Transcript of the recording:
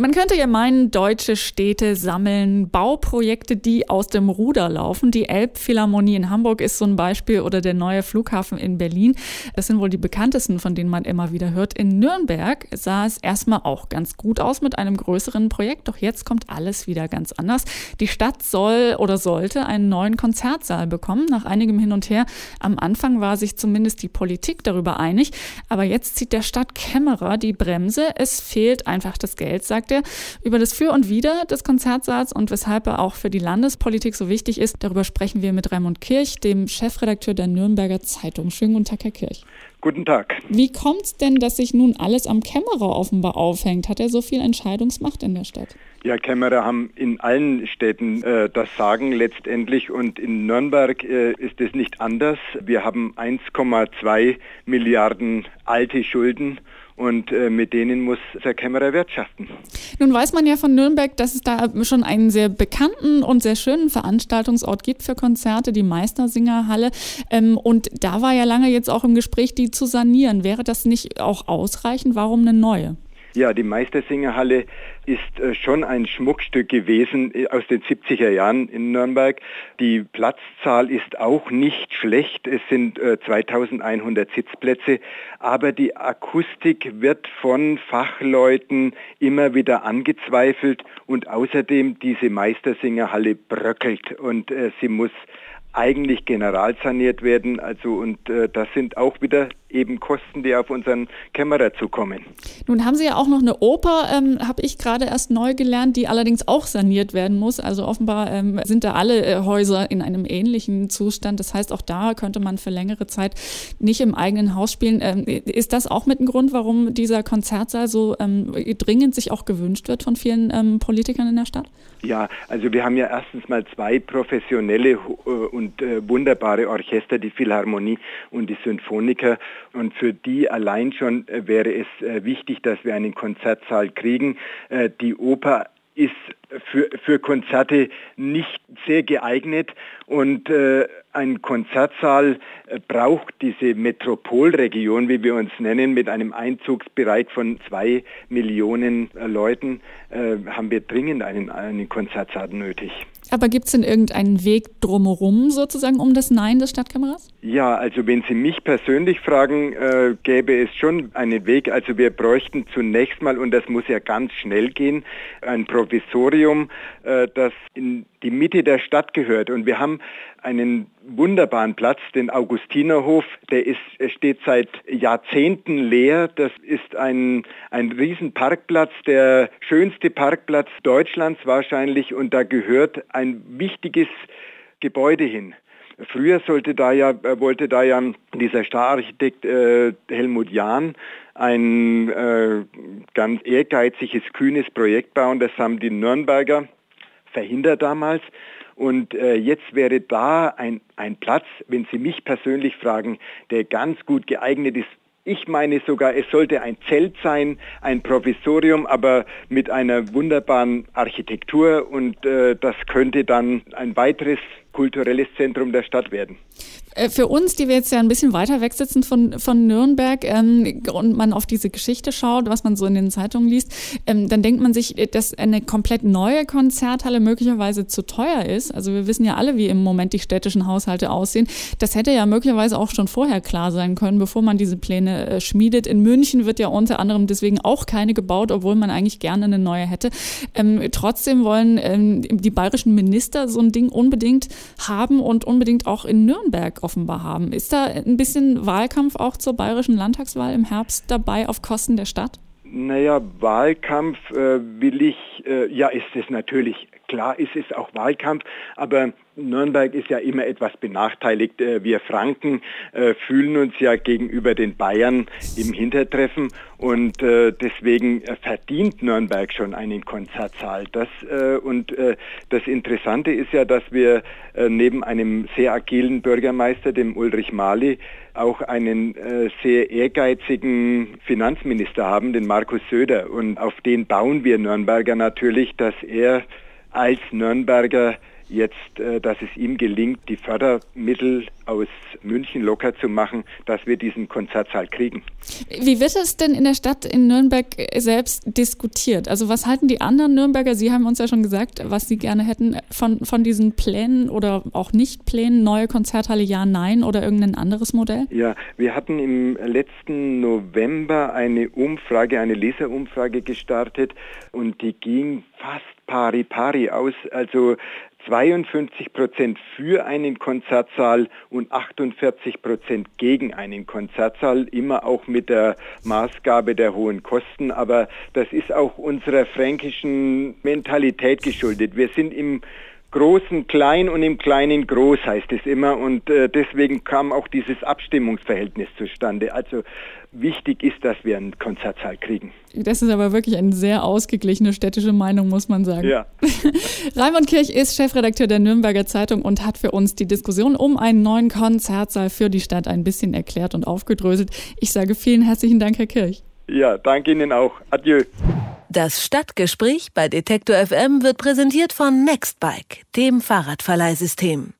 Man könnte ja meinen, deutsche Städte sammeln Bauprojekte, die aus dem Ruder laufen. Die Elbphilharmonie in Hamburg ist so ein Beispiel oder der neue Flughafen in Berlin. Das sind wohl die bekanntesten, von denen man immer wieder hört. In Nürnberg sah es erstmal auch ganz gut aus mit einem größeren Projekt, doch jetzt kommt alles wieder ganz anders. Die Stadt soll oder sollte einen neuen Konzertsaal bekommen. Nach einigem Hin und Her am Anfang war sich zumindest die Politik darüber einig, aber jetzt zieht der Stadtkämmerer die Bremse. Es fehlt einfach das Geld, sagt er, über das Für und Wider des Konzertsaals und weshalb er auch für die Landespolitik so wichtig ist. Darüber sprechen wir mit Raimund Kirch, dem Chefredakteur der Nürnberger Zeitung. Schönen guten Tag, Herr Kirch. Guten Tag. Wie kommt es denn, dass sich nun alles am Kämmerer offenbar aufhängt? Hat er so viel Entscheidungsmacht in der Stadt? Ja, Kämmerer haben in allen Städten äh, das Sagen letztendlich und in Nürnberg äh, ist es nicht anders. Wir haben 1,2 Milliarden alte Schulden und äh, mit denen muss der Kämmerer wirtschaften. Nun weiß man ja von Nürnberg, dass es da schon einen sehr bekannten und sehr schönen Veranstaltungsort gibt für Konzerte, die Meistersingerhalle. Ähm, und da war ja lange jetzt auch im Gespräch, die zu sanieren. Wäre das nicht auch ausreichend? Warum eine neue? Ja, die Meistersingerhalle ist äh, schon ein Schmuckstück gewesen äh, aus den 70er Jahren in Nürnberg. Die Platzzahl ist auch nicht schlecht. Es sind 2100 äh, Sitzplätze. Aber die Akustik wird von Fachleuten immer wieder angezweifelt und außerdem diese Meistersingerhalle bröckelt und sie muss eigentlich generalsaniert werden. Also und äh, das sind auch wieder eben Kosten, die auf unseren Kämmerer zukommen. Nun haben Sie ja auch noch eine Oper, ähm, habe ich gerade erst neu gelernt, die allerdings auch saniert werden muss. Also offenbar ähm, sind da alle äh, Häuser in einem ähnlichen Zustand. Das heißt, auch da könnte man für längere Zeit nicht im eigenen Haus spielen. Ähm, ist das auch mit ein Grund, warum dieser Konzertsaal so ähm, dringend sich auch gewünscht wird von vielen ähm, Politikern in der Stadt? Ja, also wir haben ja erstens mal zwei professionelle äh, und äh, wunderbare Orchester, die Philharmonie und die Symphoniker. Und für die allein schon äh, wäre es äh, wichtig, dass wir einen Konzertsaal kriegen. Äh, die Oper ist für, für Konzerte nicht sehr geeignet und äh, ein Konzertsaal äh, braucht diese Metropolregion, wie wir uns nennen, mit einem Einzugsbereich von zwei Millionen äh, Leuten, äh, haben wir dringend einen, einen Konzertsaal nötig. Aber gibt es denn irgendeinen Weg drumherum sozusagen um das Nein des Stadtkameras? Ja, also wenn Sie mich persönlich fragen, äh, gäbe es schon einen Weg. Also wir bräuchten zunächst mal, und das muss ja ganz schnell gehen, ein Provisorium, äh, das in die Mitte der Stadt gehört. Und wir haben einen wunderbaren Platz, den Augustinerhof, der ist, steht seit Jahrzehnten leer. Das ist ein, ein Riesenparkplatz, der schönste Parkplatz Deutschlands wahrscheinlich und da gehört ein wichtiges Gebäude hin. Früher sollte da ja, äh, wollte da ja dieser Stararchitekt äh, Helmut Jahn ein äh, ganz ehrgeiziges, kühnes Projekt bauen. Das haben die Nürnberger verhindert damals. Und äh, jetzt wäre da ein, ein Platz, wenn Sie mich persönlich fragen, der ganz gut geeignet ist. Ich meine sogar, es sollte ein Zelt sein, ein Provisorium, aber mit einer wunderbaren Architektur und äh, das könnte dann ein weiteres kulturelles Zentrum der Stadt werden. Äh, für uns, die wir jetzt ja ein bisschen weiter weg sitzen von, von Nürnberg ähm, und man auf diese Geschichte schaut, was man so in den Zeitungen liest, ähm, dann denkt man sich, dass eine komplett neue Konzerthalle möglicherweise zu teuer ist. Also wir wissen ja alle, wie im Moment die städtischen Haushalte aussehen. Das hätte ja möglicherweise auch schon vorher klar sein können, bevor man diese Pläne äh, schmiedet. In München wird ja unter anderem deswegen auch keine gebaut, obwohl man eigentlich gerne eine neue hätte. Ähm, trotzdem wollen ähm, die bayerischen Minister so ein Ding unbedingt haben und unbedingt auch in Nürnberg offenbar haben. Ist da ein bisschen Wahlkampf auch zur bayerischen Landtagswahl im Herbst dabei auf Kosten der Stadt? Naja, Wahlkampf äh, will ich, äh, ja ist es natürlich, klar ist es auch Wahlkampf, aber Nürnberg ist ja immer etwas benachteiligt. Äh, wir Franken äh, fühlen uns ja gegenüber den Bayern im Hintertreffen und äh, deswegen verdient Nürnberg schon einen Konzertsaal. Das, und das Interessante ist ja, dass wir neben einem sehr agilen Bürgermeister, dem Ulrich Mali, auch einen sehr ehrgeizigen Finanzminister haben, den Markus Söder. Und auf den bauen wir Nürnberger natürlich, dass er als Nürnberger jetzt, äh, dass es ihm gelingt, die Fördermittel aus München locker zu machen, dass wir diesen Konzertsaal kriegen. Wie wird es denn in der Stadt in Nürnberg selbst diskutiert? Also was halten die anderen Nürnberger, Sie haben uns ja schon gesagt, was Sie gerne hätten, von, von diesen Plänen oder auch Nicht-Plänen, neue Konzerthalle ja, nein oder irgendein anderes Modell? Ja, wir hatten im letzten November eine Umfrage, eine Leserumfrage gestartet und die ging fast pari pari aus. Also 52 Prozent für einen Konzertsaal und 48 Prozent gegen einen Konzertsaal, immer auch mit der Maßgabe der hohen Kosten. Aber das ist auch unserer fränkischen Mentalität geschuldet. Wir sind im Großen klein und im Kleinen groß heißt es immer und äh, deswegen kam auch dieses Abstimmungsverhältnis zustande. Also wichtig ist, dass wir einen Konzertsaal kriegen. Das ist aber wirklich eine sehr ausgeglichene städtische Meinung, muss man sagen. Ja. Raimund Kirch ist Chefredakteur der Nürnberger Zeitung und hat für uns die Diskussion um einen neuen Konzertsaal für die Stadt ein bisschen erklärt und aufgedröselt. Ich sage vielen herzlichen Dank, Herr Kirch. Ja, danke Ihnen auch. Adieu. Das Stadtgespräch bei Detektor FM wird präsentiert von Nextbike, dem Fahrradverleihsystem.